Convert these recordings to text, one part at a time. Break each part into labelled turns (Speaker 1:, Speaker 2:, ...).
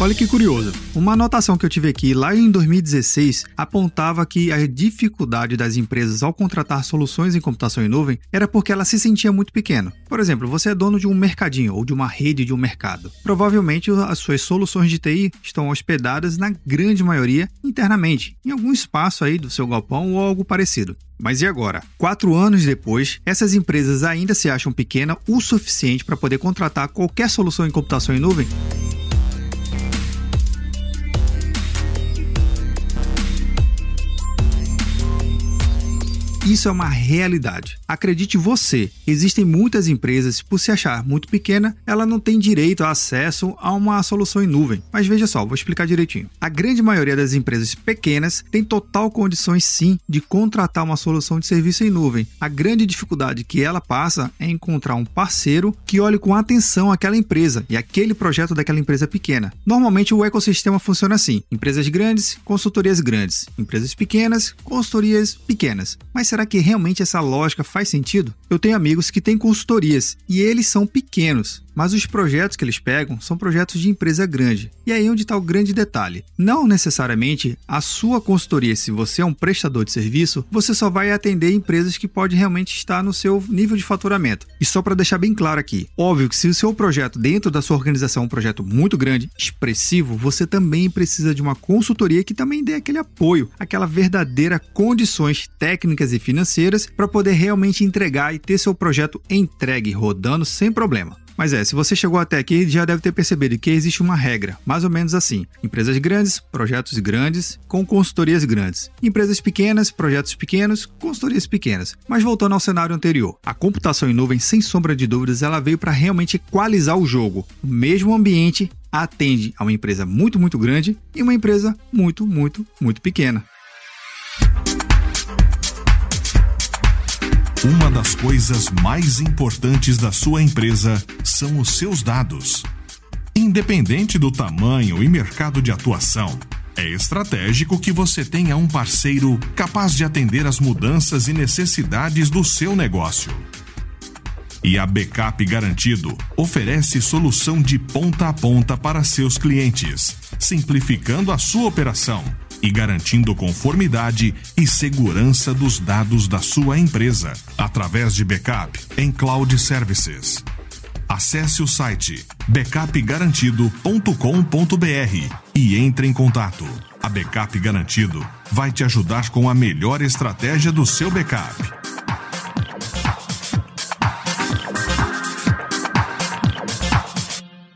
Speaker 1: Olha que curioso. Uma anotação que eu tive aqui lá em 2016 apontava que a dificuldade das empresas ao contratar soluções em computação em nuvem era porque ela se sentia muito pequena. Por exemplo, você é dono de um mercadinho ou de uma rede de um mercado. Provavelmente as suas soluções de TI estão hospedadas na grande maioria internamente, em algum espaço aí do seu galpão ou algo parecido. Mas e agora? Quatro anos depois, essas empresas ainda se acham pequenas o suficiente para poder contratar qualquer solução em computação em nuvem? Isso é uma realidade. Acredite você, existem muitas empresas, por se achar muito pequena, ela não tem direito a acesso a uma solução em nuvem. Mas veja só, vou explicar direitinho. A grande maioria das empresas pequenas tem total condições sim de contratar uma solução de serviço em nuvem. A grande dificuldade que ela passa é encontrar um parceiro que olhe com atenção aquela empresa e aquele projeto daquela empresa pequena. Normalmente o ecossistema funciona assim: empresas grandes, consultorias grandes, empresas pequenas, consultorias pequenas. Mas será será que realmente essa lógica faz sentido? Eu tenho amigos que têm consultorias e eles são pequenos, mas os projetos que eles pegam são projetos de empresa grande. E aí onde está o grande detalhe. Não necessariamente a sua consultoria, se você é um prestador de serviço, você só vai atender empresas que pode realmente estar no seu nível de faturamento. E só para deixar bem claro aqui, óbvio que se o seu projeto dentro da sua organização é um projeto muito grande, expressivo, você também precisa de uma consultoria que também dê aquele apoio, aquela verdadeira condições técnicas e financeiras para poder realmente entregar e ter seu projeto entregue rodando sem problema. Mas é, se você chegou até aqui, já deve ter percebido que existe uma regra, mais ou menos assim: empresas grandes, projetos grandes, com consultorias grandes. Empresas pequenas, projetos pequenos, consultorias pequenas. Mas voltando ao cenário anterior, a computação em nuvem, sem sombra de dúvidas, ela veio para realmente equalizar o jogo. O mesmo ambiente atende a uma empresa muito, muito grande e uma empresa muito, muito, muito pequena.
Speaker 2: Uma das coisas mais importantes da sua empresa são os seus dados. Independente do tamanho e mercado de atuação, é estratégico que você tenha um parceiro capaz de atender às mudanças e necessidades do seu negócio. E a Backup Garantido oferece solução de ponta a ponta para seus clientes, simplificando a sua operação e garantindo conformidade e segurança dos dados da sua empresa através de backup em cloud services. Acesse o site backupgarantido.com.br e entre em contato. A Backup Garantido vai te ajudar com a melhor estratégia do seu backup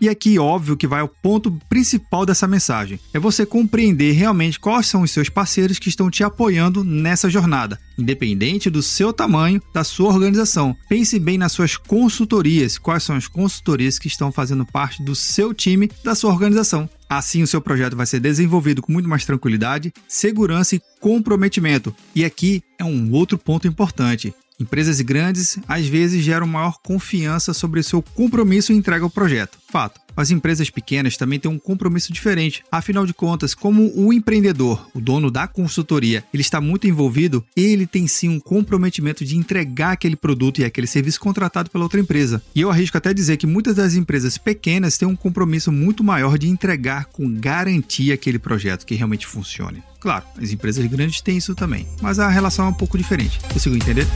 Speaker 1: E aqui, óbvio, que vai ao ponto principal dessa mensagem: é você compreender realmente quais são os seus parceiros que estão te apoiando nessa jornada, independente do seu tamanho, da sua organização. Pense bem nas suas consultorias, quais são as consultorias que estão fazendo parte do seu time, da sua organização. Assim, o seu projeto vai ser desenvolvido com muito mais tranquilidade, segurança e comprometimento. E aqui é um outro ponto importante. Empresas grandes às vezes geram maior confiança sobre seu compromisso em entrega ao projeto. Fato. As empresas pequenas também têm um compromisso diferente. Afinal de contas, como o empreendedor, o dono da consultoria, ele está muito envolvido, ele tem sim um comprometimento de entregar aquele produto e aquele serviço contratado pela outra empresa. E eu arrisco até dizer que muitas das empresas pequenas têm um compromisso muito maior de entregar com garantia aquele projeto que realmente funcione. Claro, as empresas grandes têm isso também, mas a relação é um pouco diferente. Consigo entender?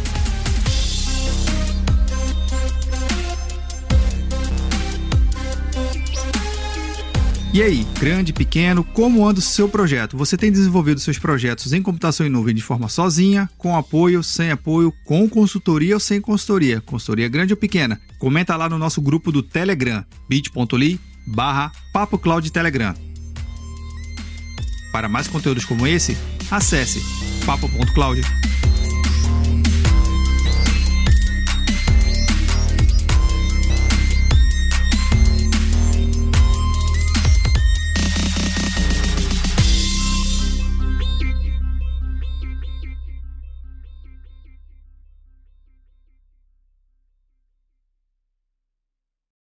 Speaker 1: E aí, grande, pequeno, como anda o seu projeto? Você tem desenvolvido seus projetos em computação em nuvem de forma sozinha, com apoio, sem apoio, com consultoria ou sem consultoria? Consultoria grande ou pequena? Comenta lá no nosso grupo do Telegram, bit.ly barra Telegram. Para mais conteúdos como esse, acesse papo.cloud.